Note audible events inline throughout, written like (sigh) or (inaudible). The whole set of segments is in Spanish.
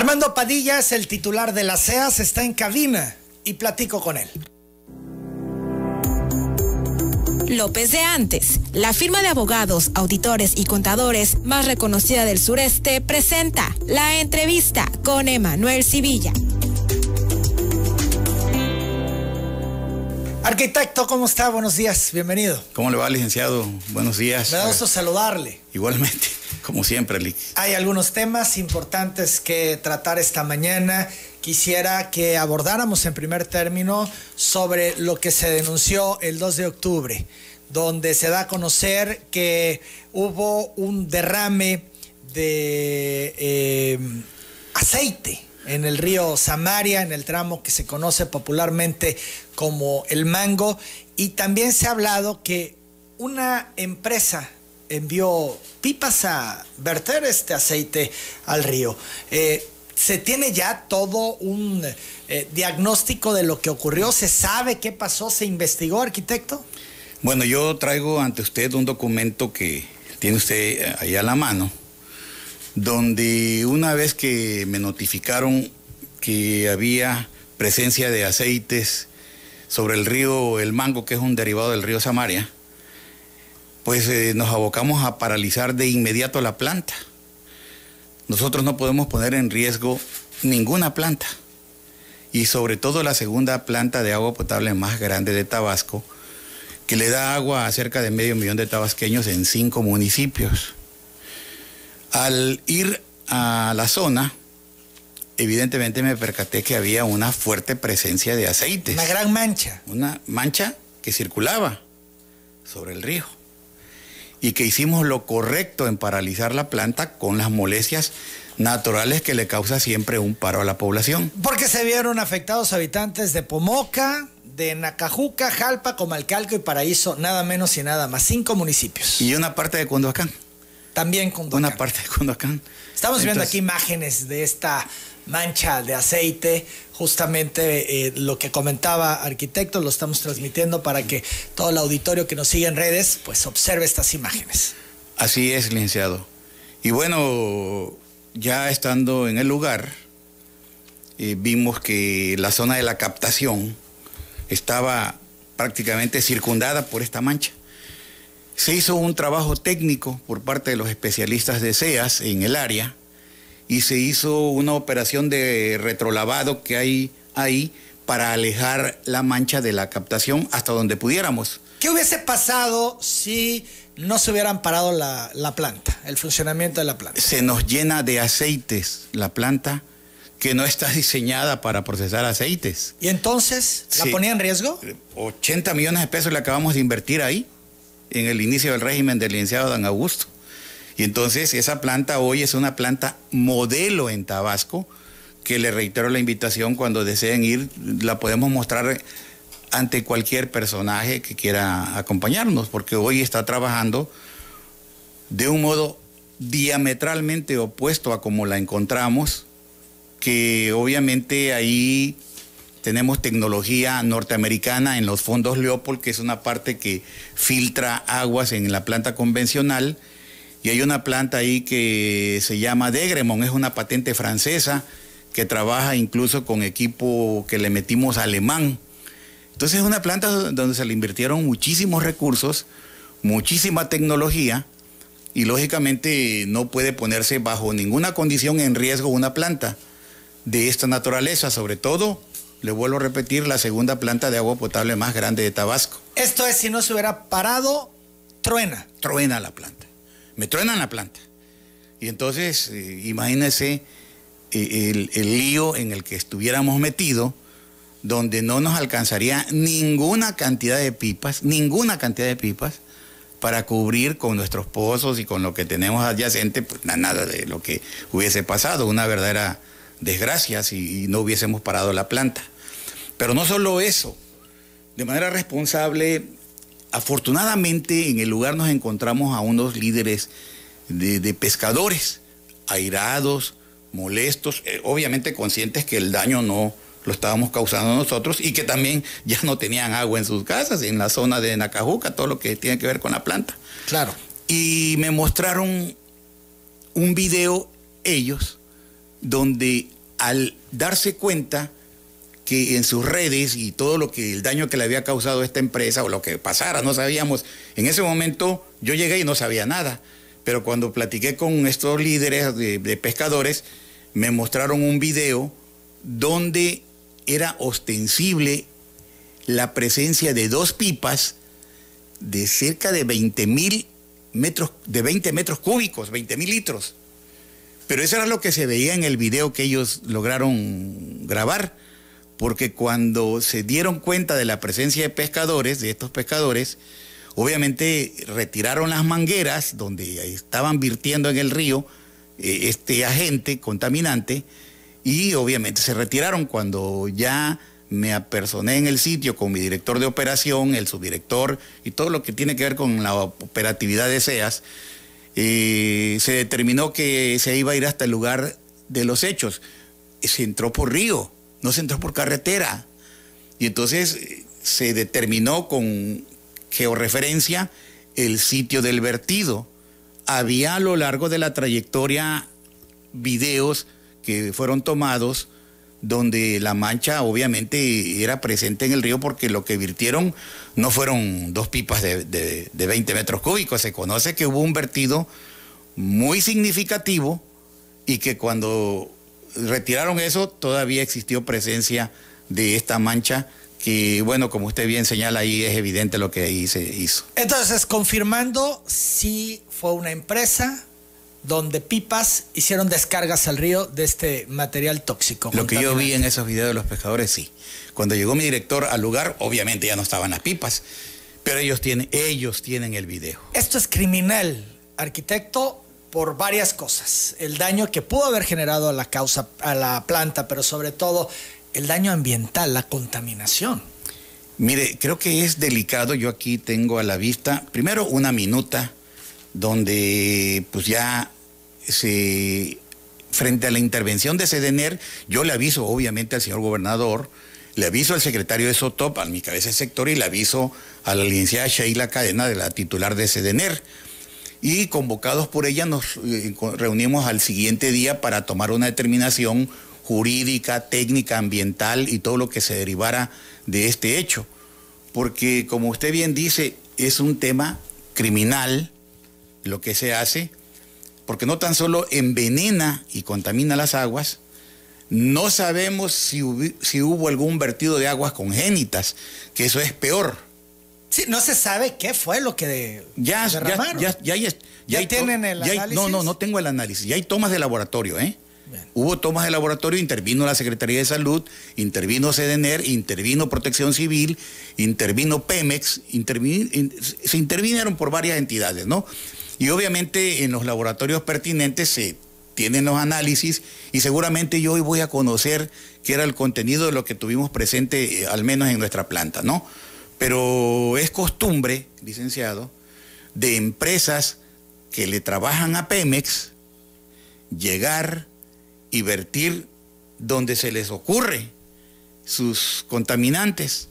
Armando Padilla es el titular de la CEAS, está en cabina y platico con él. López de Antes, la firma de abogados, auditores y contadores más reconocida del sureste, presenta la entrevista con Emanuel Civilla. Arquitecto, ¿cómo está? Buenos días, bienvenido. ¿Cómo le va, licenciado? Buenos días. Me da gusto saludarle. Igualmente, (laughs) como siempre, Lick. Hay algunos temas importantes que tratar esta mañana. Quisiera que abordáramos en primer término sobre lo que se denunció el 2 de octubre, donde se da a conocer que hubo un derrame de eh, aceite en el río Samaria, en el tramo que se conoce popularmente como el Mango, y también se ha hablado que una empresa envió pipas a verter este aceite al río. Eh, ¿Se tiene ya todo un eh, diagnóstico de lo que ocurrió? ¿Se sabe qué pasó? ¿Se investigó, arquitecto? Bueno, yo traigo ante usted un documento que tiene usted eh, ahí a la mano, donde una vez que me notificaron que había presencia de aceites sobre el río El Mango, que es un derivado del río Samaria, pues eh, nos abocamos a paralizar de inmediato la planta. Nosotros no podemos poner en riesgo ninguna planta y sobre todo la segunda planta de agua potable más grande de Tabasco, que le da agua a cerca de medio millón de tabasqueños en cinco municipios. Al ir a la zona, evidentemente me percaté que había una fuerte presencia de aceites. Una gran mancha. Una mancha que circulaba sobre el río. Y que hicimos lo correcto en paralizar la planta con las molestias naturales que le causa siempre un paro a la población. Porque se vieron afectados habitantes de Pomoca, de Nacajuca, Jalpa, Comalcalco y Paraíso, nada menos y nada más, cinco municipios. Y una parte de Condoacán. También Condoacán. Una parte de Condoacán. Estamos viendo aquí imágenes de esta mancha de aceite, justamente eh, lo que comentaba arquitecto, lo estamos transmitiendo para que todo el auditorio que nos sigue en redes, pues observe estas imágenes. Así es, licenciado. Y bueno, ya estando en el lugar, eh, vimos que la zona de la captación estaba prácticamente circundada por esta mancha. Se hizo un trabajo técnico por parte de los especialistas de SEAS en el área y se hizo una operación de retrolavado que hay ahí para alejar la mancha de la captación hasta donde pudiéramos. ¿Qué hubiese pasado si no se hubieran parado la, la, planta, el funcionamiento de la planta? Se nos llena de aceites la planta que no está (laughs) diseñada para procesar aceites. ¿Y entonces la sí. ponía en riesgo? 80 millones de pesos le acabamos de invertir ahí, en el inicio del régimen del licenciado Dan Augusto. Y entonces esa planta hoy es una planta modelo en Tabasco, que le reitero la invitación cuando deseen ir, la podemos mostrar ante cualquier personaje que quiera acompañarnos, porque hoy está trabajando de un modo diametralmente opuesto a como la encontramos, que obviamente ahí tenemos tecnología norteamericana en los fondos Leopold, que es una parte que filtra aguas en la planta convencional, y hay una planta ahí que se llama Degremont, es una patente francesa que trabaja incluso con equipo que le metimos alemán. Entonces es una planta donde se le invirtieron muchísimos recursos, muchísima tecnología y lógicamente no puede ponerse bajo ninguna condición en riesgo una planta de esta naturaleza, sobre todo, le vuelvo a repetir, la segunda planta de agua potable más grande de Tabasco. Esto es, si no se hubiera parado, truena. Truena la planta me truenan la planta. Y entonces, eh, imagínense eh, el, el, lío en el que estuviéramos metidos, donde no nos alcanzaría ninguna cantidad de pipas, ninguna cantidad de pipas, para cubrir con nuestros pozos y con lo que tenemos adyacente, pues nada de lo que hubiese pasado, una verdadera desgracia si no hubiésemos parado la planta. Pero no solo eso, de manera responsable afortunadamente en el lugar nos encontramos a unos líderes de, de pescadores, airados, molestos, eh, obviamente conscientes que el daño no lo estábamos causando nosotros y que también ya no tenían agua en sus casas, en la zona de Nacajuca, todo lo que tiene que ver con la planta. Claro. Y me mostraron un video ellos donde al darse cuenta que en sus redes y todo lo que el daño que le había causado esta empresa o lo que pasara, no sabíamos. En ese momento yo llegué y no sabía nada, pero cuando platiqué con estos líderes de, de pescadores, me mostraron un video donde era ostensible la presencia de dos pipas de cerca de 20 mil metros, de 20 metros cúbicos, 20 mil litros. Pero eso era lo que se veía en el video que ellos lograron grabar, porque cuando se dieron cuenta de la presencia de pescadores, de estos pescadores, obviamente retiraron las mangueras donde estaban virtiendo en el río eh, este agente contaminante y obviamente se retiraron. Cuando ya me apersoné en el sitio con mi director de operación, el subdirector y todo lo que tiene que ver con la operatividad de SEAS, eh, se determinó que se iba a ir hasta el lugar de los hechos. Se entró por río, no se entró por carretera. Y entonces eh, se determinó con georreferencia el sitio del vertido. Había a lo largo de la trayectoria videos que fueron tomados donde la mancha obviamente era presente en el río porque lo que virtieron no fueron dos pipas de, de, 20 metros cúbicos, se conoce que hubo un vertido muy significativo y que cuando retiraron eso todavía existió presencia de esta mancha que bueno, como usted bien señala ahí es evidente lo que ahí se hizo. Entonces, confirmando si fue una empresa donde pipas hicieron descargas al río de este material tóxico. Lo que yo vi en esos videos de los pescadores, sí. Cuando llegó mi director al lugar, obviamente ya no estaban las pipas, pero ellos tienen, ellos tienen el video. Esto es criminal, arquitecto, por varias cosas. El daño que pudo haber generado a la causa, a la planta, pero sobre todo el daño ambiental, la contaminación. Mire, creo que es delicado. Yo aquí tengo a la vista, primero, una minuta donde pues ya frente a la intervención de Sedener, yo le aviso obviamente al señor gobernador, le aviso al secretario de SOTOP, a mi cabeza de sector, y le aviso a la licenciada Sheila Cadena, de la titular de Sedener. Y convocados por ella nos eh, reunimos al siguiente día para tomar una determinación jurídica, técnica, ambiental y todo lo que se derivara de este hecho. Porque como usted bien dice, es un tema criminal, lo que se hace, porque no tan solo envenena y contamina las aguas, no sabemos si, si hubo algún vertido de aguas congénitas, que eso es peor. Sí, no se sabe qué fue lo que ya, derramaron. Ya, ya, ya, ya, tienen el análisis. no, no, no tengo el análisis. Ya hay tomas de laboratorio, ¿eh? Hubo tomas de laboratorio, intervino la Secretaría de Salud, intervino CDNER, intervino Protección Civil, intervino Pemex, se intervinieron por varias entidades, ¿no? Y obviamente en los laboratorios pertinentes se tienen los análisis y seguramente yo hoy voy a conocer qué era el contenido de lo que tuvimos presente, eh, al menos en nuestra planta, ¿no? Pero es costumbre, licenciado, de empresas que le trabajan a Pemex llegar y vertir donde se les ocurre sus contaminantes.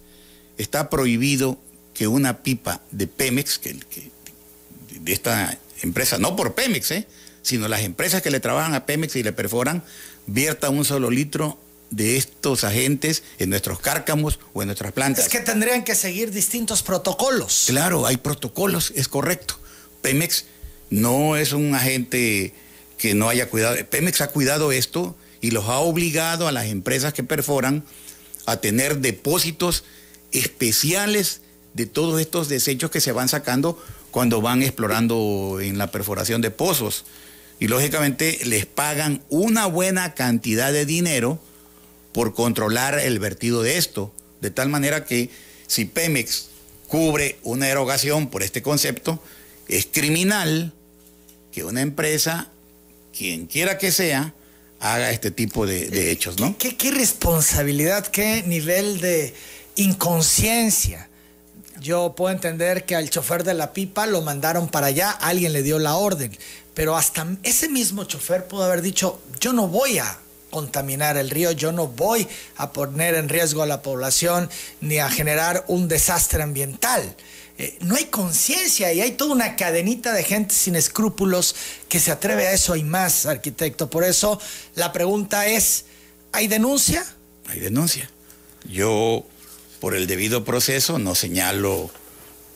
Está prohibido que una pipa de Pemex, que, que de esta empresa, no por Pemex, ¿eh? sino las empresas que le trabajan a Pemex y le perforan, vierta un solo litro de estos agentes en nuestros cárcamos o en nuestras plantas. Es que tendrían que seguir distintos protocolos. Claro, hay protocolos, es correcto. Pemex no es un agente que no haya cuidado. Pemex ha cuidado esto y los ha obligado a las empresas que perforan a tener depósitos especiales de todos estos desechos que se van sacando cuando van explorando en la perforación de pozos. Y lógicamente les pagan una buena cantidad de dinero por controlar el vertido de esto. De tal manera que si Pemex cubre una erogación por este concepto, es criminal que una empresa, quien quiera que sea, haga este tipo de, hechos, ¿no? ¿Qué, qué responsabilidad, qué nivel de inconsciencia yo puedo entender que al chofer de la pipa lo mandaron para allá, alguien le dio la orden, pero hasta ese mismo chofer pudo haber dicho, yo no voy a contaminar el río, yo no voy a poner en riesgo a la población ni a generar un desastre ambiental. Eh, no hay conciencia y hay toda una cadenita de gente sin escrúpulos que se atreve a eso y más, arquitecto. Por eso la pregunta es, ¿hay denuncia? Hay denuncia. Yo, por el debido proceso, no señalo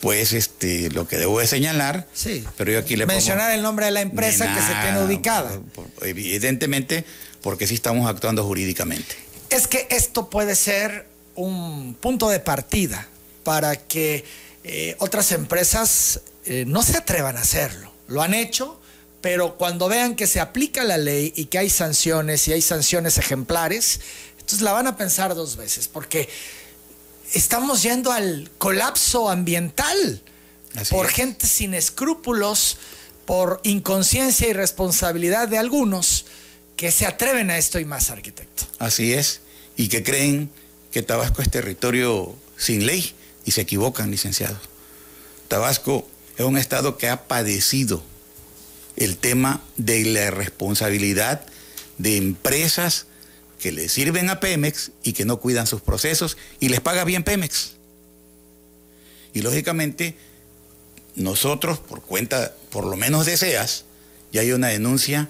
pues este lo que debo de señalar. Sí. Pero yo aquí le mencionar el nombre de la empresa que se tiene ubicada. Evidentemente, porque sí estamos actuando jurídicamente. Es que esto puede ser un punto de partida para que eh, otras empresas eh, no se atrevan a hacerlo. Lo han hecho, pero cuando vean que se aplica la ley y que hay sanciones y hay sanciones ejemplares, entonces la van a pensar dos veces, porque estamos yendo al colapso ambiental por gente sin escrúpulos, por inconsciencia y responsabilidad de algunos que se atreven a esto y más, arquitecto. Así es, y que creen que Tabasco es territorio sin ley y se equivocan, licenciado. Tabasco es un estado que ha padecido el tema de la responsabilidad de empresas que le sirven a Pemex y que no cuidan sus procesos y les paga bien Pemex. Y lógicamente, nosotros, por cuenta, por lo menos de SEAS, ya hay una denuncia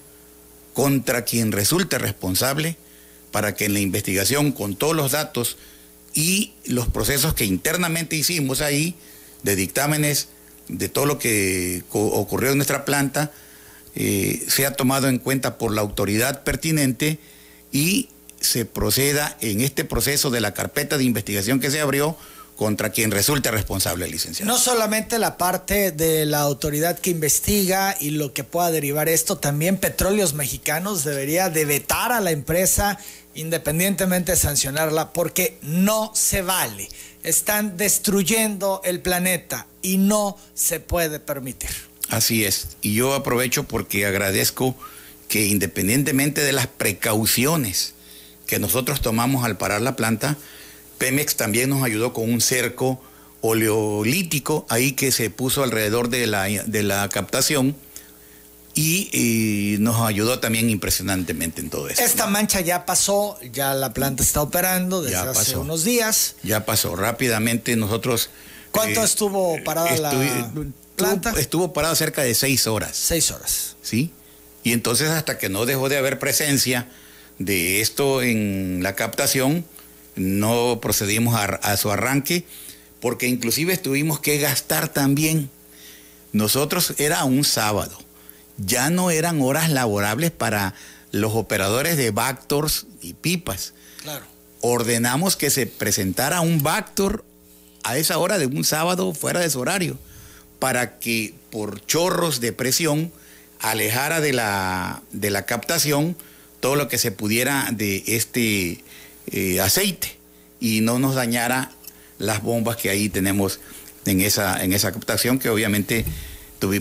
contra quien resulte responsable para que en la investigación, con todos los datos y los procesos que internamente hicimos ahí, de dictámenes de todo lo que ocurrió en nuestra planta, eh, sea tomado en cuenta por la autoridad pertinente y se proceda en este proceso de la carpeta de investigación que se abrió contra quien resulte responsable, licenciado. No solamente la parte de la autoridad que investiga y lo que pueda derivar esto, también Petróleos Mexicanos debería de vetar a la empresa independientemente de sancionarla porque no se vale. Están destruyendo el planeta y no se puede permitir. Así es. Y yo aprovecho porque agradezco que independientemente de las precauciones que nosotros tomamos al parar la planta, Pemex también nos ayudó con un cerco oleolítico ahí que se puso alrededor de la, de la captación y, nos ayudó también impresionantemente en todo esto. Esta mancha ya pasó, ya la planta está operando desde hace unos días. Ya pasó rápidamente nosotros. ¿Cuánto eh, estuvo parada la planta? Estuvo, parada cerca de seis horas. Seis horas. Sí. Y entonces hasta que no dejó de haber presencia de esto en la captación, no procedimos a, su arranque, porque inclusive tuvimos que gastar también. Nosotros era un sábado, ya no eran horas laborables para los operadores de Bactors y pipas. Claro. Ordenamos que se presentara un Bactor a esa hora de un sábado fuera de su horario, para que por chorros de presión alejara de la, de la captación todo lo que se pudiera de este eh, aceite y no nos dañara las bombas que ahí tenemos en esa, en esa captación que obviamente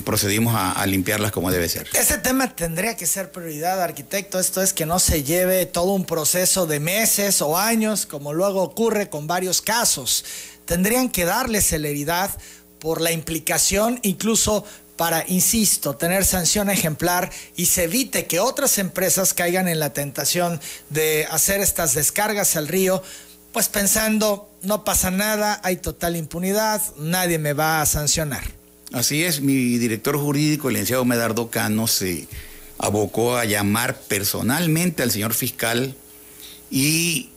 procedimos a, limpiarlas como debe ser. Ese tema tendría que ser prioridad, arquitecto. Esto es que no se lleve todo un proceso de meses o años, como luego ocurre con varios casos. Tendrían que darle celeridad por la implicación incluso para, insisto, tener sanción ejemplar y se evite que otras empresas caigan en la tentación de hacer estas descargas al río, pues pensando, no pasa nada, hay total impunidad, nadie me va a sancionar. Así es, mi director jurídico, el licenciado Medardo Cano, se abocó a llamar personalmente al señor fiscal y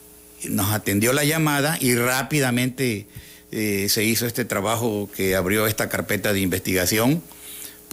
nos atendió la llamada y rápidamente eh, se hizo este trabajo que abrió esta carpeta de investigación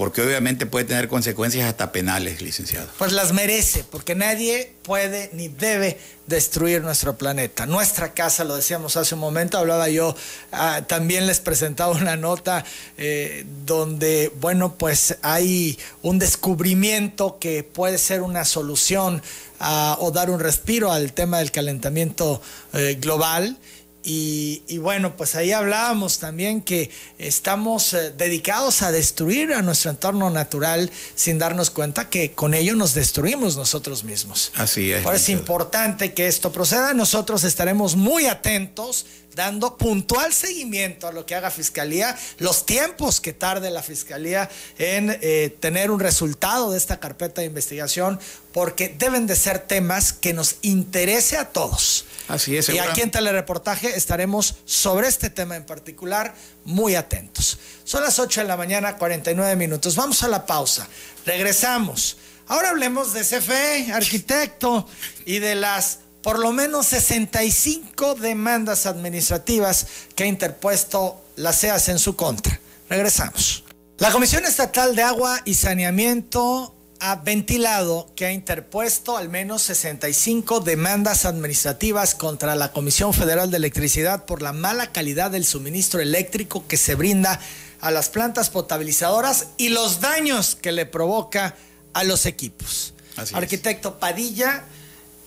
porque obviamente puede tener consecuencias hasta penales, licenciado. Pues las merece, porque nadie puede ni debe destruir nuestro planeta. Nuestra casa, lo decíamos hace un momento, hablaba yo, ah, también les presentaba una nota eh, donde, bueno, pues hay un descubrimiento que puede ser una solución ah, o dar un respiro al tema del calentamiento eh, global y, bueno, pues ahí hablábamos también que estamos eh, dedicados a destruir a nuestro entorno natural sin darnos cuenta que con ello nos destruimos nosotros mismos. Así es. Por eso es importante que esto proceda. Nosotros estaremos muy atentos dando puntual seguimiento a lo que haga Fiscalía, los tiempos que tarde la Fiscalía en eh, tener un resultado de esta carpeta de investigación, porque deben de ser temas que nos interese a todos. Así es. Y aquí en Telereportaje estaremos sobre este tema en particular muy atentos. Son las 8 de la mañana, 49 minutos. Vamos a la pausa. Regresamos. Ahora hablemos de CFE, arquitecto, y de las por lo menos 65 demandas administrativas que ha interpuesto la CEAS en su contra. Regresamos. La Comisión Estatal de Agua y Saneamiento ha ventilado que ha interpuesto al menos 65 demandas administrativas contra la Comisión Federal de Electricidad por la mala calidad del suministro eléctrico que se brinda a las plantas potabilizadoras y los daños que le provoca a los equipos. Arquitecto Padilla,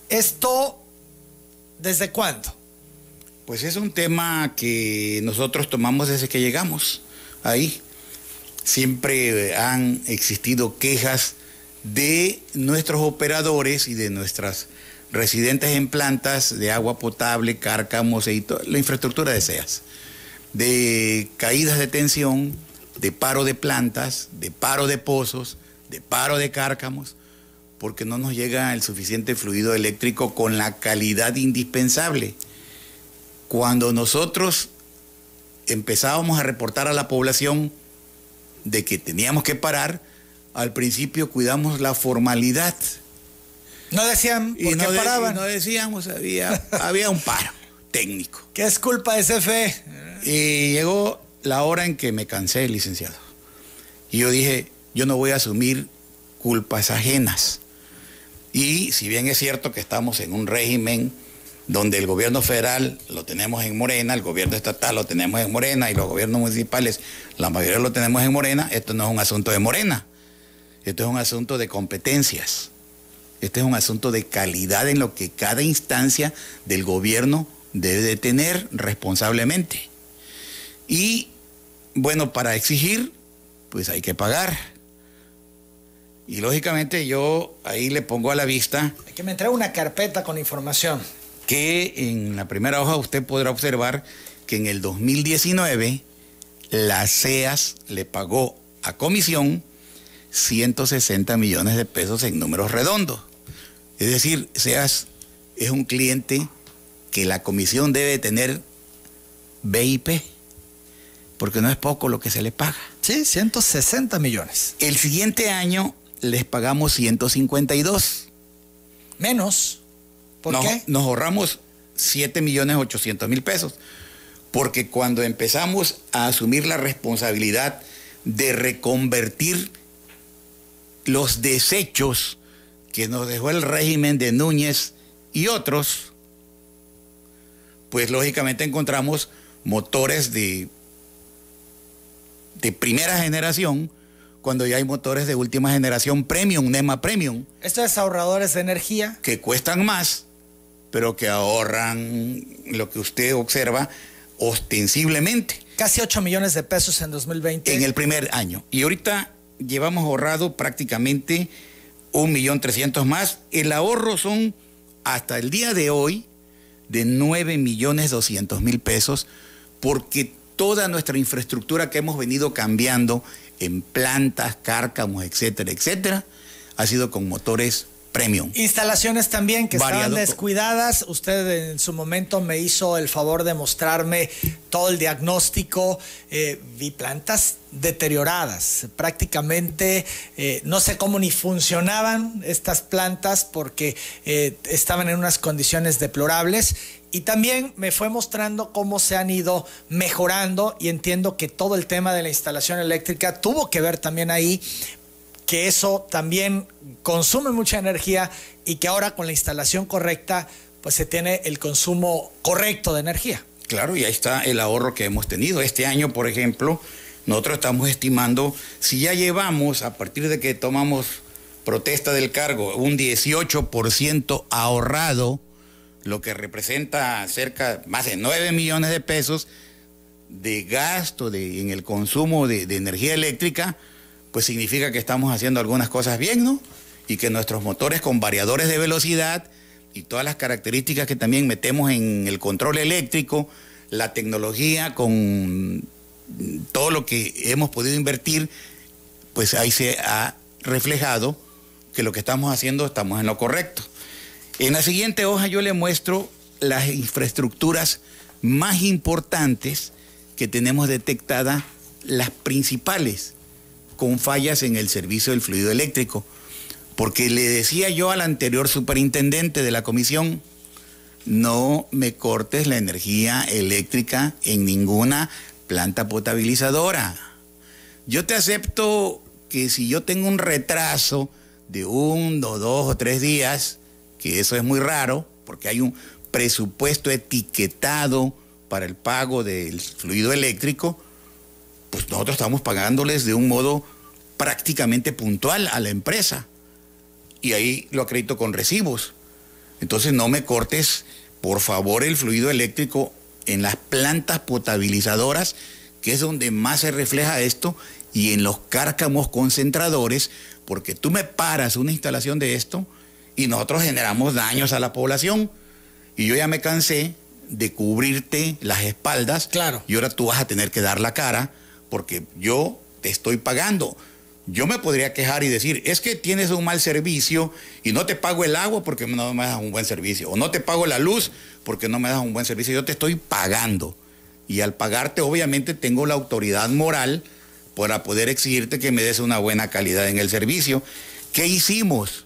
esto ¿Desde cuándo? Pues es un tema que nosotros tomamos desde que llegamos ahí. Siempre han existido quejas de nuestros operadores y de nuestras residentes en plantas de agua potable, cárcamos y toda la infraestructura de SEAS, de caídas de tensión, de paro de plantas, de paro de pozos, de paro de cárcamos porque no nos llega el suficiente fluido eléctrico con la calidad indispensable. Cuando nosotros empezábamos a reportar a la población de que teníamos que parar, al principio cuidamos la formalidad. No decían por qué paraban. no decíamos, había, había un paro técnico. ¿Qué es culpa de CFE? Y llegó la hora en que me cansé, licenciado. Y yo dije, yo no voy a asumir culpas ajenas. Y si bien es cierto que estamos en un régimen donde el gobierno federal lo tenemos en Morena, el gobierno estatal lo tenemos en Morena y los gobiernos municipales, la mayoría lo tenemos en Morena, esto no es un asunto de Morena, esto es un asunto de competencias, este es un asunto de calidad en lo que cada instancia del gobierno debe de tener responsablemente. Y bueno, para exigir, pues hay que pagar. Y lógicamente yo ahí le pongo a la vista... Hay que me entregue una carpeta con información. Que en la primera hoja usted podrá observar que en el 2019 la CEAS le pagó a comisión 160 millones de pesos en números redondos. Es decir, CEAS es un cliente que la comisión debe tener BIP, porque no es poco lo que se le paga. Sí, 160 millones. El siguiente año les pagamos 152. Menos. ¿Por qué? Nos ahorramos 7 millones 800 mil pesos. Porque cuando empezamos a asumir la responsabilidad de reconvertir los desechos que nos dejó el régimen de Núñez y otros, pues lógicamente encontramos motores de, de primera generación cuando ya hay motores de última generación premium, NEMA premium. Estos ahorradores de energía. Que cuestan más, pero que ahorran lo que usted observa ostensiblemente. Casi 8 millones de pesos en 2020. En el primer año. Y ahorita llevamos ahorrado prácticamente un millón trescientos más. El ahorro son hasta el día de hoy de 9 millones 200 mil pesos porque toda nuestra infraestructura que hemos venido cambiando en plantas, cárcamos, etcétera, etcétera, ha sido con motores premium. Instalaciones también que estaban descuidadas. Usted en su momento me hizo el favor de mostrarme todo el diagnóstico. Eh, vi plantas deterioradas. Prácticamente eh, no sé cómo ni funcionaban estas plantas porque eh, estaban en unas condiciones deplorables y también me fue mostrando cómo se han ido mejorando y entiendo que todo el tema de la instalación eléctrica tuvo que ver también ahí, que eso también consume mucha energía y que ahora con la instalación correcta pues se tiene el consumo correcto de energía. Claro, y ahí está el ahorro que hemos tenido. Este año, por ejemplo, nosotros estamos estimando, si ya llevamos, a partir de que tomamos protesta del cargo, un 18% ahorrado, lo que representa cerca más de 9 millones de pesos de gasto de, en el consumo de, de, energía eléctrica, pues significa que estamos haciendo algunas cosas bien, ¿no? Y que nuestros motores con variadores de velocidad y todas las características que también metemos en el control eléctrico, la tecnología, con todo lo que hemos podido invertir, pues ahí se ha reflejado que lo que estamos haciendo estamos en lo correcto. En la siguiente hoja yo le muestro las infraestructuras más importantes que tenemos detectadas, las principales, con fallas en el servicio del fluido eléctrico. Porque le decía yo al anterior superintendente de la comisión, no me cortes la energía eléctrica en ninguna planta potabilizadora. Yo te acepto que si yo tengo un retraso de uno, dos o tres días, que eso es muy raro, porque hay un presupuesto etiquetado para el pago del fluido eléctrico, pues nosotros estamos pagándoles de un modo prácticamente puntual a la empresa. Y ahí lo acredito con recibos. Entonces no me cortes, por favor, el fluido eléctrico en las plantas potabilizadoras, que es donde más se refleja esto, y en los cárcamos concentradores, porque tú me paras una instalación de esto y nosotros generamos daños a la población. Y yo ya me cansé de cubrirte las espaldas. Claro. Y ahora tú vas a tener que dar la cara porque yo te estoy pagando. Yo me podría quejar y decir, es que tienes un mal servicio y no te pago el agua porque no me das un buen servicio. O no te pago la luz porque no me das un buen servicio. Yo te estoy pagando. Y al pagarte, obviamente, tengo la autoridad moral para poder exigirte que me des una buena calidad en el servicio. ¿Qué hicimos?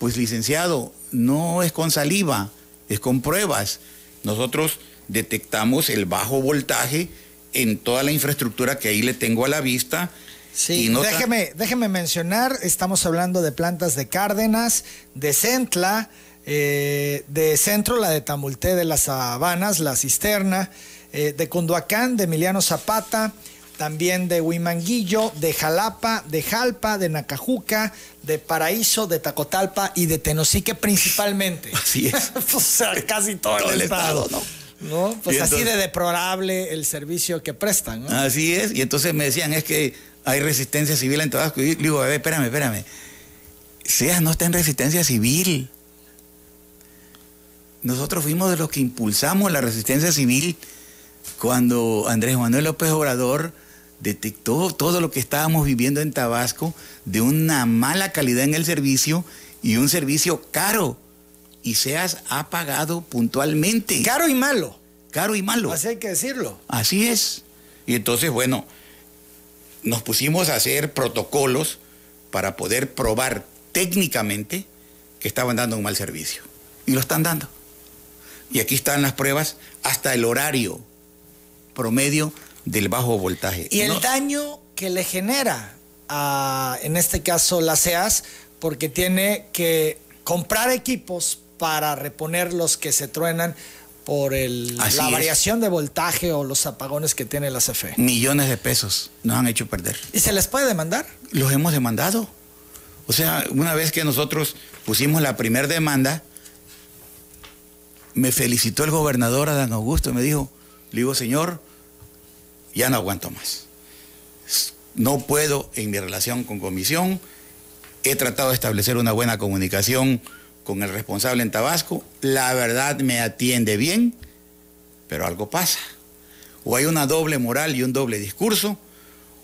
Pues licenciado, no es con saliva, es con pruebas. Nosotros detectamos el bajo voltaje en toda la infraestructura que ahí le tengo a la vista Sí, déjeme, déjeme mencionar, estamos hablando de plantas de Cárdenas, de Centla, eh, de Centro, la de Tamulté de las Habanas, la Cisterna, eh, de Cunduacán, de Emiliano Zapata, también de Huimanguillo, de Jalapa, de Jalpa, de Nacajuca, de Paraíso, de Tacotalpa y de Tenosique principalmente. (laughs) Así es. (laughs) o sea, casi todo, el, estado, ¿no? ¿no? Pues así de deplorable el servicio que prestan. ¿no? Así es, y entonces me decían, es que hay resistencia civil en Tabasco. Y digo, a ver, espérame, espérame. SEAS no está en resistencia civil. Nosotros fuimos de los que impulsamos la resistencia civil cuando Andrés Manuel López Obrador detectó todo lo que estábamos viviendo en Tabasco de una mala calidad en el servicio y un servicio caro. Y SEAS ha pagado puntualmente. Caro y malo. Caro y malo. Así hay que decirlo. Así es. Y entonces, bueno, nos pusimos a hacer protocolos para poder probar técnicamente que estaban dando un mal servicio. Y lo están dando. Y aquí están las pruebas, hasta el horario promedio del bajo voltaje. Y el daño que le genera a, en este caso, la SEAS, porque tiene que comprar equipos para reponer los que se truenan por el, la variación de voltaje o los apagones que tiene la CFE. Millones de pesos nos han hecho perder. ¿Y se les puede demandar? Los hemos demandado. O sea, una vez que nosotros pusimos la primera demanda, me felicitó el gobernador Adán Augusto, me dijo, le digo, señor, ya no aguanto más. No puedo en mi relación con comisión, he tratado de establecer una buena comunicación con el responsable en Tabasco, la verdad me atiende bien, pero algo pasa. O hay una doble moral y un doble discurso,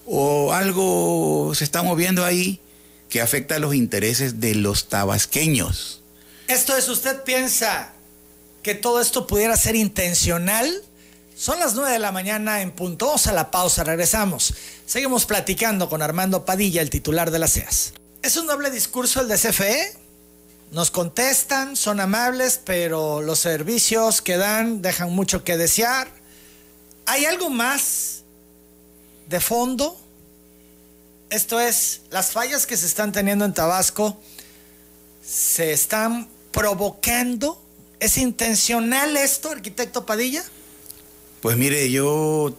o algo se está moviendo ahí que afecta a los intereses de los tabasqueños. Esto es, ¿usted piensa que todo esto pudiera ser intencional? Son las 9 de la mañana en punto. A la pausa, regresamos. Seguimos platicando con Armando Padilla, el titular de la CEAS. ¿Es un doble discurso el de CFE? Nos contestan, son amables, pero los servicios que dan dejan mucho que desear. ¿Hay algo más de fondo? Esto es, las fallas que se están teniendo en Tabasco se están provocando. ¿Es intencional esto, arquitecto Padilla? Pues mire, yo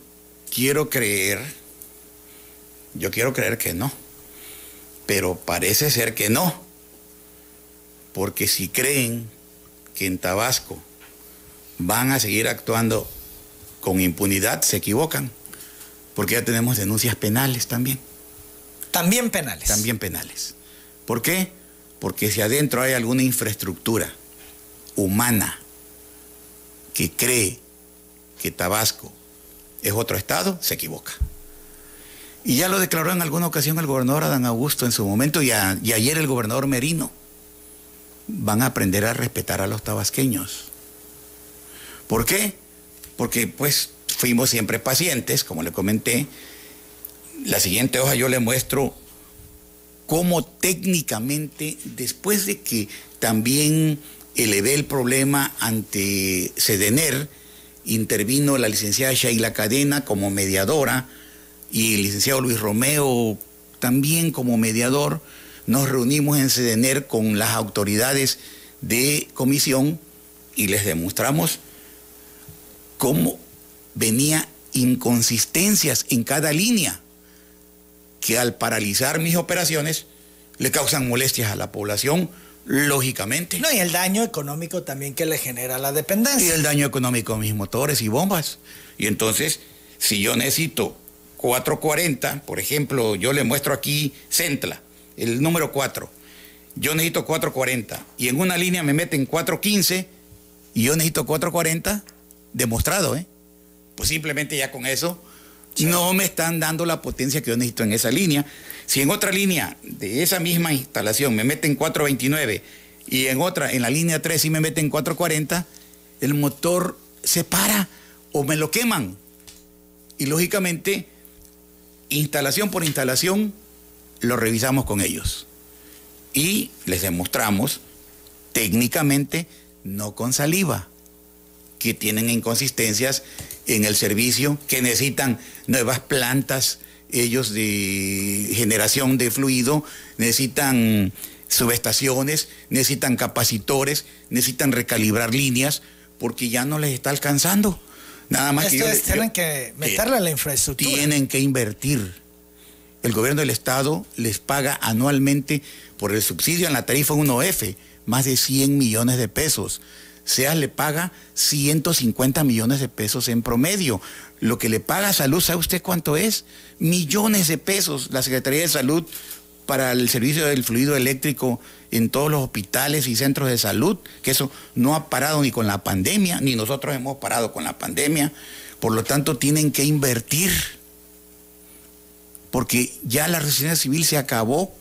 quiero creer, yo quiero creer que no, pero parece ser que no porque si creen que en Tabasco van a seguir actuando con impunidad, se equivocan, porque ya tenemos denuncias penales también. También penales. También penales. ¿Por qué? Porque si adentro hay alguna infraestructura humana que cree que Tabasco es otro estado, se equivoca. Y ya lo declaró en alguna ocasión el gobernador Adán Augusto en su momento y, y ayer el gobernador Merino. Van a aprender a respetar a los tabasqueños. ¿Por qué? Porque pues fuimos siempre pacientes, como le comenté. La siguiente hoja yo le muestro cómo técnicamente, después de que también elevé el problema ante Sedener, intervino la licenciada Sheila Cadena como mediadora y el licenciado Luis Romeo también como mediador. Nos reunimos en Sedener con las autoridades de comisión y les demostramos cómo venía inconsistencias en cada línea que al paralizar mis operaciones le causan molestias a la población, lógicamente. No, y el daño económico también que le genera la dependencia. Y el daño económico a mis motores y bombas. Y entonces, si yo necesito 440, por ejemplo, yo le muestro aquí Centla, el número 4. Yo necesito 440 y en una línea me meten 415 y yo necesito 440, demostrado, ¿eh? Pues simplemente ya con eso no me están dando la potencia que yo necesito en esa línea. Si en otra línea de esa misma instalación me meten 429 y en otra, en la línea 3 sí me meten 440, el motor se para o me lo queman. Y lógicamente, instalación por instalación, lo revisamos con ellos. Y les demostramos técnicamente, no con saliva, que tienen inconsistencias en el servicio, que necesitan nuevas plantas, ellos de generación de fluido, necesitan subestaciones, necesitan capacitores, necesitan recalibrar líneas, porque ya no les está alcanzando. Nada más que tienen que meterle a la infraestructura. Tienen que invertir. El gobierno del Estado les paga anualmente por el subsidio en la tarifa 1F más de 100 millones de pesos. SEA le paga 150 millones de pesos en promedio. Lo que le paga salud, ¿sabe usted cuánto es? Millones de pesos la Secretaría de Salud para el servicio del fluido eléctrico en todos los hospitales y centros de salud, que eso no ha parado ni con la pandemia, ni nosotros hemos parado con la pandemia. Por lo tanto, tienen que invertir, porque ya la residencia civil se acabó.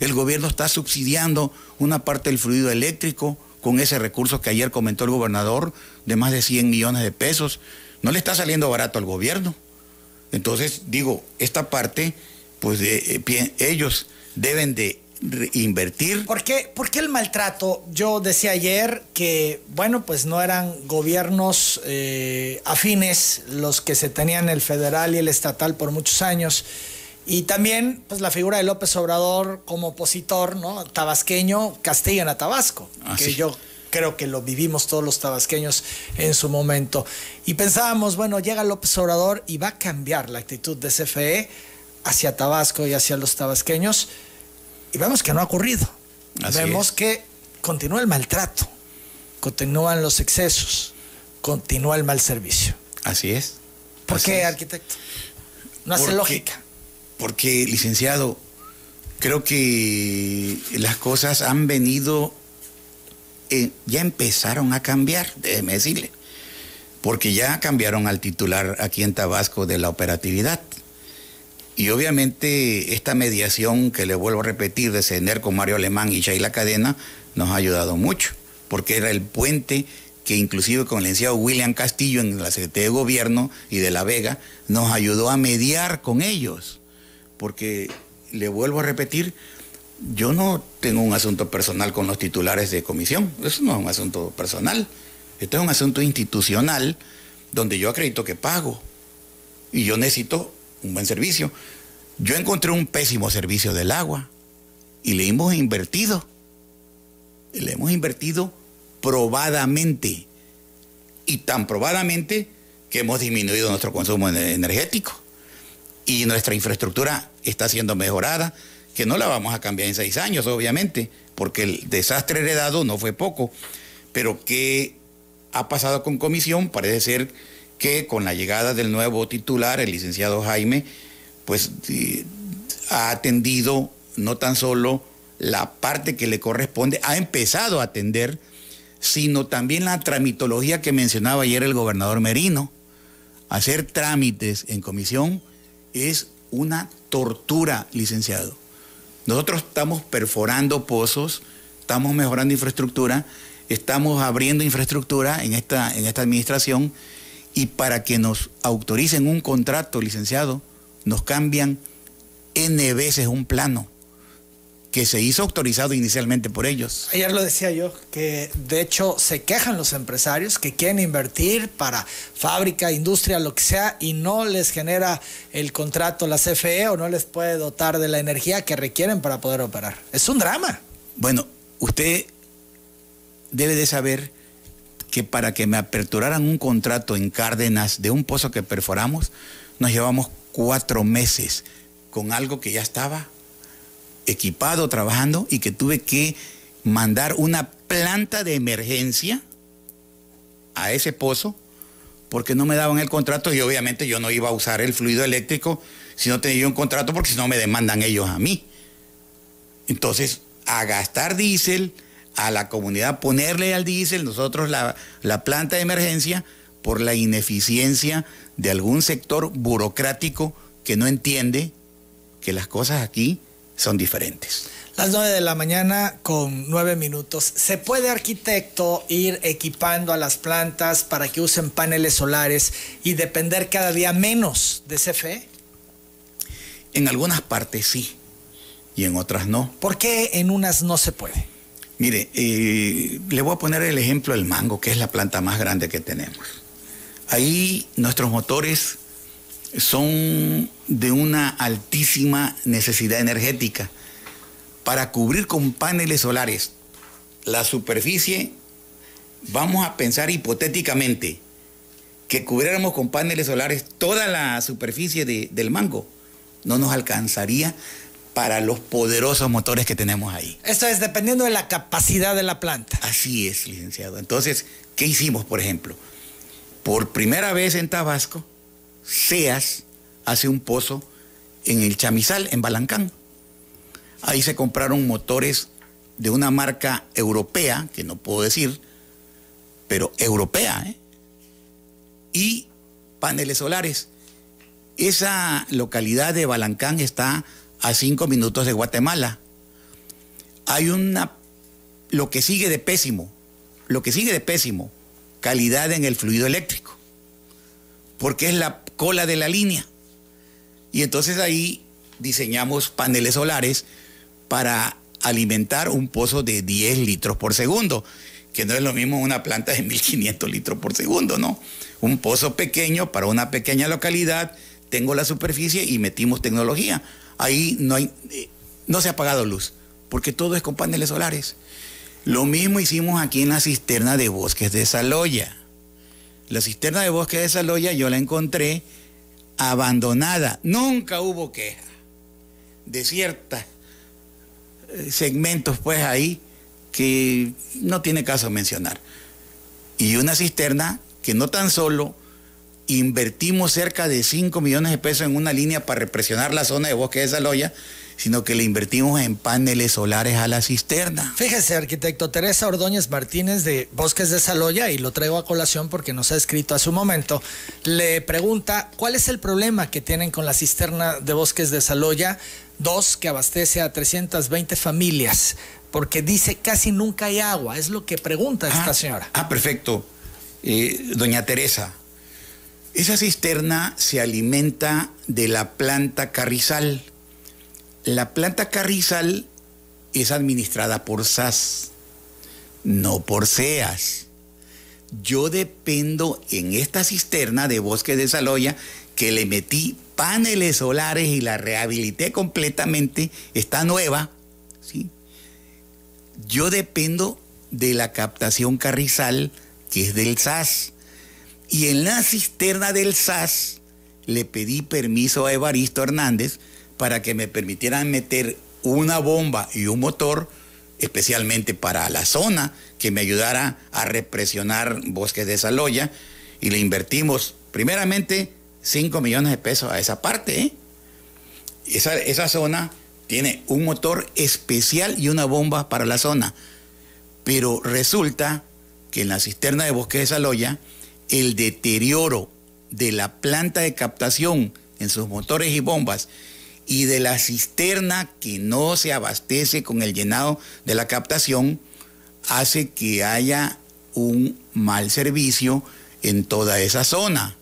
El gobierno está subsidiando una parte del fluido eléctrico, con ese recurso que ayer comentó el gobernador de más de 100 millones de pesos. No le está saliendo barato al gobierno. Entonces, digo, esta parte, pues eh, ellos deben de invertir. ¿Por qué, ¿Por qué, el maltrato? Yo decía ayer que, bueno, pues no eran gobiernos eh, afines los que se tenían el federal y el estatal por muchos años. Y también, pues la figura de López Obrador como opositor, ¿no? Tabasqueño, castigan a Tabasco, ah, que yo creo que lo vivimos todos los tabasqueños en su momento. Y pensábamos, bueno, llega López Obrador y va a cambiar la actitud de CFE hacia Tabasco y hacia los tabasqueños. Y vemos que no ha ocurrido. vemos que continúa el maltrato, continúan los excesos, continúa el mal servicio. Así es. ¿Por qué, arquitecto? No hace lógica porque, licenciado, creo que las cosas han venido, eh, ya empezaron a cambiar, déjeme decirle, porque ya cambiaron al titular aquí en Tabasco de la operatividad. Y obviamente esta mediación que le vuelvo a repetir de CENER con Mario Alemán y Sheila Cadena nos ha ayudado mucho, porque era el puente que inclusive con el licenciado William Castillo en la Secretaría de Gobierno y de La Vega nos ayudó a mediar con ellos porque le vuelvo a repetir, yo no tengo un asunto personal con los titulares de comisión, eso no es un asunto personal, esto es un asunto institucional donde yo acredito que pago y yo necesito un buen servicio. Yo encontré un pésimo servicio del agua y le hemos invertido, le hemos invertido probadamente y tan probadamente que hemos disminuido nuestro consumo energético y nuestra infraestructura está siendo mejorada, que no la vamos a cambiar en seis años, obviamente, porque el desastre heredado no fue poco, pero ¿qué ha pasado con comisión? Parece ser que con la llegada del nuevo titular, el licenciado Jaime, pues ha atendido no tan solo la parte que le corresponde, ha empezado a atender, sino también la tramitología que mencionaba ayer el gobernador Merino. Hacer trámites en comisión es una tortura, licenciado. Nosotros estamos perforando pozos, estamos mejorando infraestructura, estamos abriendo infraestructura en esta, en esta administración y para que nos autoricen un contrato, licenciado, nos cambian N veces un plano que se hizo autorizado inicialmente por ellos. Ayer lo decía yo, que de hecho se quejan los empresarios que quieren invertir para fábrica, industria, lo que sea, y no les genera el contrato la CFE o no les puede dotar de la energía que requieren para poder operar. Es un drama. Bueno, usted debe de saber que para que me aperturaran un contrato en Cárdenas de un pozo que perforamos, nos llevamos cuatro meses con algo que ya estaba equipado, trabajando y que tuve que mandar una planta de emergencia a ese pozo porque no me daban el contrato y obviamente yo no iba a usar el fluido eléctrico si no tenía un contrato porque si no me demandan ellos a mí. Entonces, a gastar diésel, a la comunidad ponerle al diésel, nosotros la, la planta de emergencia por la ineficiencia de algún sector burocrático que no entiende que las cosas aquí son diferentes. Las nueve de la mañana con nueve minutos. ¿Se puede, arquitecto, ir equipando a las plantas para que usen paneles solares y depender cada día menos de CFE? En algunas partes sí y en otras no. ¿Por qué en unas no se puede? Mire, eh, le voy a poner el ejemplo del mango, que es la planta más grande que tenemos. Ahí nuestros motores son de una altísima necesidad energética. Para cubrir con paneles solares la superficie, vamos a pensar hipotéticamente que cubriéramos con paneles solares toda la superficie del mango. No nos alcanzaría para los poderosos motores que tenemos ahí. Esto es dependiendo de la capacidad de la planta. Así es, licenciado. Entonces, ¿qué hicimos, por ejemplo? Por primera vez en Tabasco, SEAS hace un pozo en el Chamizal, en Balancán. Ahí se compraron motores de una marca europea, que no puedo decir, pero europea, ¿eh? y paneles solares. Esa localidad de Balancán está a cinco minutos de Guatemala. Hay una, lo que sigue de pésimo, lo que sigue de pésimo, calidad en el fluido eléctrico, porque es la cola de la línea. Y entonces ahí diseñamos paneles solares para alimentar un pozo de 10 litros por segundo, que no es lo mismo una planta de 1500 litros por segundo, ¿no? Un pozo pequeño para una pequeña localidad, tengo la superficie y metimos tecnología. Ahí no, hay, eh, no se ha apagado luz, porque todo es con paneles solares. Lo mismo hicimos aquí en la cisterna de bosques de Saloya. La cisterna de bosque de Saloya yo la encontré abandonada. Nunca hubo queja de ciertos eh, segmentos pues ahí que no tiene caso mencionar. Y una cisterna que no tan solo invertimos cerca de 5 millones de pesos en una línea para represionar la zona de bosque de Saloya, sino que le invertimos en paneles solares a la cisterna. Fíjese, arquitecto Teresa Ordóñez Martínez de Bosques de Saloya, y lo traigo a colación porque nos ha escrito hace un momento, le pregunta cuál es el problema que tienen con la cisterna de Bosques de Saloya, dos que abastece a 320 familias, porque dice casi nunca hay agua, es lo que pregunta esta Ah, señora. Ah, perfecto. Eh, doña Teresa, esa cisterna se alimenta de la planta carrizal. La planta carrizal es administrada por SAS, no por SEAS. Yo dependo en esta cisterna de bosque de Saloya que le metí paneles solares y la rehabilité completamente, está nueva, ¿sí? Yo dependo de la captación carrizal que es del SAS. Y en la cisterna del SAS le pedí permiso a Evaristo Hernández para que me permitieran meter una bomba y un motor especialmente para la zona que me ayudara a represionar bosques de Saloya y le invertimos primeramente 5 millones de pesos a esa parte. ¿eh? Esa, esa zona tiene un motor especial y una bomba para la zona. Pero resulta que en la cisterna de Bosque de Saloya, el deterioro de la planta de captación en sus motores y bombas y de la cisterna que no se abastece con el llenado de la captación hace que haya un mal servicio en toda esa zona.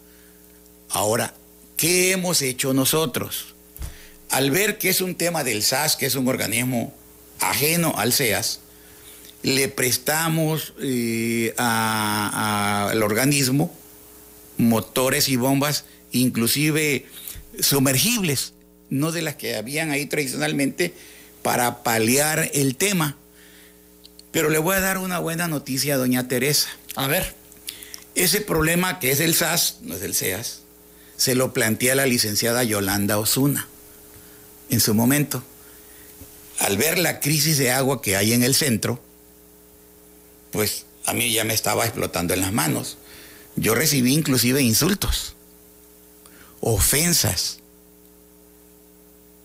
Ahora, ¿qué hemos hecho nosotros? Al ver que es un tema del SAS, que es un organismo ajeno al CEAS, le prestamos eh, al organismo motores y bombas, inclusive sumergibles, no de las que habían ahí tradicionalmente, para paliar el tema. Pero le voy a dar una buena noticia a doña Teresa. A ver. Ese problema que es el SAS, no es el CEAS, se lo plantea la licenciada Yolanda Osuna en su momento. Al ver la crisis de agua que hay en el centro, pues a mí ya me estaba explotando en las manos. Yo recibí inclusive insultos, ofensas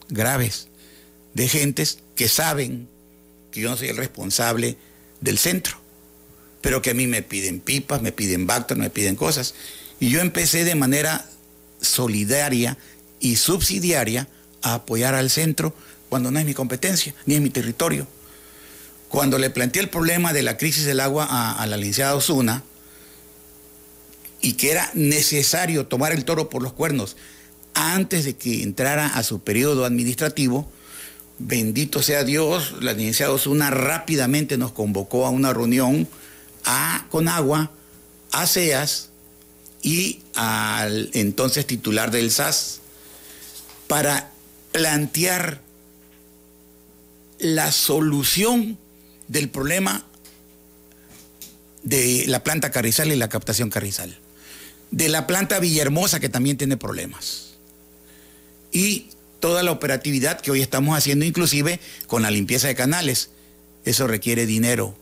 graves de gentes que saben que yo no soy el responsable del centro, pero que a mí me piden pipas, me piden Bacter, me piden cosas. Y yo empecé de manera solidaria y subsidiaria a apoyar al centro cuando no es mi competencia, ni es mi territorio. Cuando le planteé el problema de la crisis del agua a, la licenciada Osuna, y que era necesario tomar el toro por los cuernos antes de que entrara a su periodo administrativo, bendito sea Dios, la licenciada Osuna rápidamente nos convocó a una reunión a Conagua, a CEAS y al entonces titular del SAS para plantear la solución del problema de la planta Carrizal y la captación Carrizal. De la planta Villahermosa, que también tiene problemas. Y toda la operatividad que hoy estamos haciendo, inclusive con la limpieza de canales. Eso requiere dinero.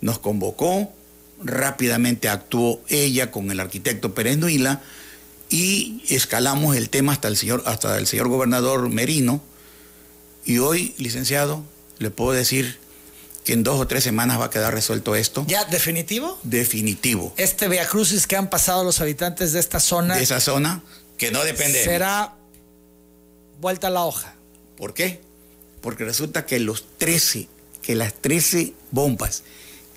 Nos convocó, rápidamente actuó ella con el arquitecto Pérez Nuila y escalamos el tema hasta el señor, hasta el señor gobernador Merino. Y hoy, licenciado, le puedo decir que en dos o tres semanas va a quedar resuelto esto. ¿Ya definitivo? Definitivo. Este Via Crucis que han pasado los habitantes de esta zona. De esa zona, que no depende. Será vuelta a la hoja. ¿Por qué? Porque resulta que los 13, que las 13 bombas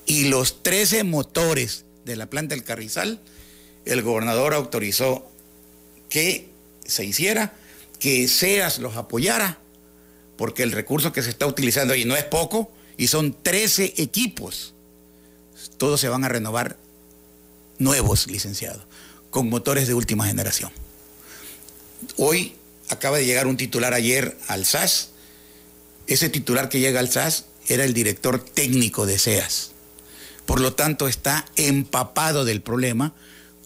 y los 13 motores de la planta del Carrizal, el gobernador autorizó que se hiciera, que SEAS los apoyara porque el recurso que se está utilizando ahí no es poco y son 13 equipos. Todos se van a renovar nuevos, licenciados, con motores de última generación. Hoy acaba de llegar un titular ayer al SAS. Ese titular que llega al SAS era el director técnico de SEAS. Por lo tanto, está empapado del problema,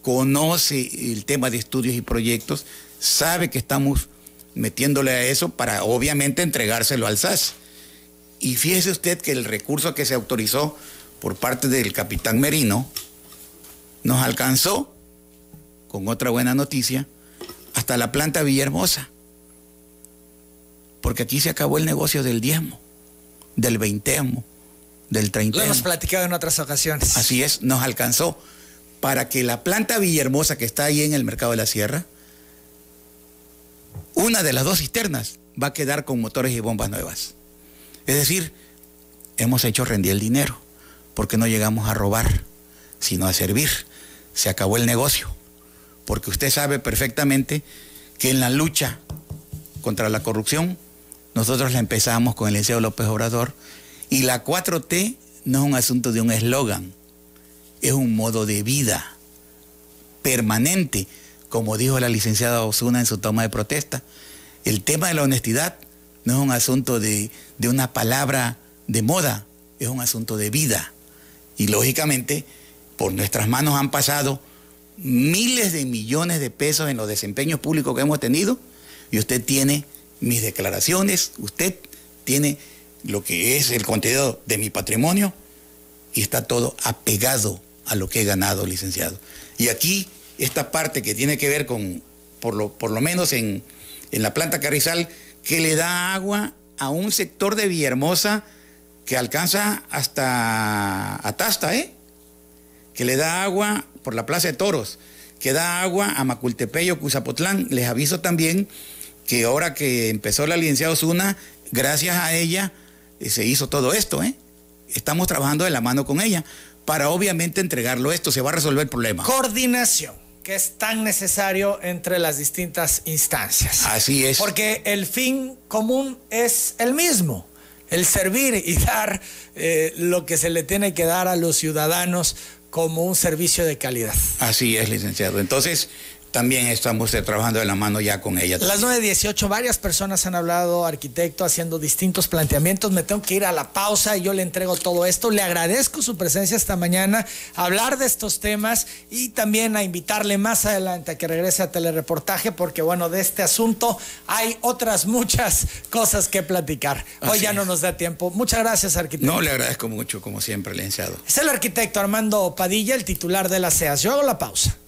conoce el tema de estudios y proyectos, sabe que estamos metiéndole a eso para obviamente entregárselo al SAS. Y fíjese usted que el recurso que se autorizó por parte del capitán Merino nos alcanzó, con otra buena noticia, hasta la planta Villahermosa. Porque aquí se acabó el negocio del diezmo, del veintemo, del treintemo. Lo hemos platicado en otras ocasiones. Así es, nos alcanzó para que la planta Villahermosa que está ahí en el mercado de la sierra, una de las dos cisternas va a quedar con motores y bombas nuevas. Es decir, hemos hecho rendir el dinero, porque no llegamos a robar, sino a servir. Se acabó el negocio, porque usted sabe perfectamente que en la lucha contra la corrupción, nosotros la empezamos con el Liceo López Obrador, y la 4T no es un asunto de un eslogan, es un modo de vida permanente como dijo la licenciada Osuna en su toma de protesta. El tema de la honestidad no es un asunto de, una palabra de moda, es un asunto de vida. Y lógicamente, por nuestras manos han pasado miles de millones de pesos en los desempeños públicos que hemos tenido y usted tiene mis declaraciones, usted tiene lo que es el contenido de mi patrimonio y está todo apegado a lo que he ganado, licenciado. Y aquí esta parte que tiene que ver con, por lo, por lo menos en, la planta Carrizal, que le da agua a un sector de Villahermosa que alcanza hasta Atasta, ¿eh? que le da agua por la Plaza de Toros, que da agua a Macultepeyo, Cuzapotlán. Les aviso también que ahora que empezó la licenciada Osuna, gracias a ella eh, se hizo todo esto, ¿eh? Estamos trabajando de la mano con ella para obviamente entregarlo esto, se va a resolver el problema. Coordinación que es tan necesario entre las distintas instancias. Así es. Porque el fin común es el mismo, el servir y (laughs) dar eh, lo que se le tiene que dar a los ciudadanos como un servicio de calidad. Así es, licenciado. Entonces, también estamos eh, trabajando de la mano ya con ella. Las 9.18, varias personas han hablado, arquitecto, haciendo distintos planteamientos. Me tengo que ir a la pausa y yo le entrego todo esto. Le agradezco su presencia esta mañana, a hablar de estos temas y también a invitarle más adelante a que regrese a telereportaje, porque bueno, de este asunto hay otras muchas cosas que platicar. Hoy ya no nos da tiempo. Muchas gracias, arquitecto. No, le agradezco mucho, como siempre, licenciado. Es el arquitecto Armando Padilla, el titular de la CEAS. Yo hago la pausa.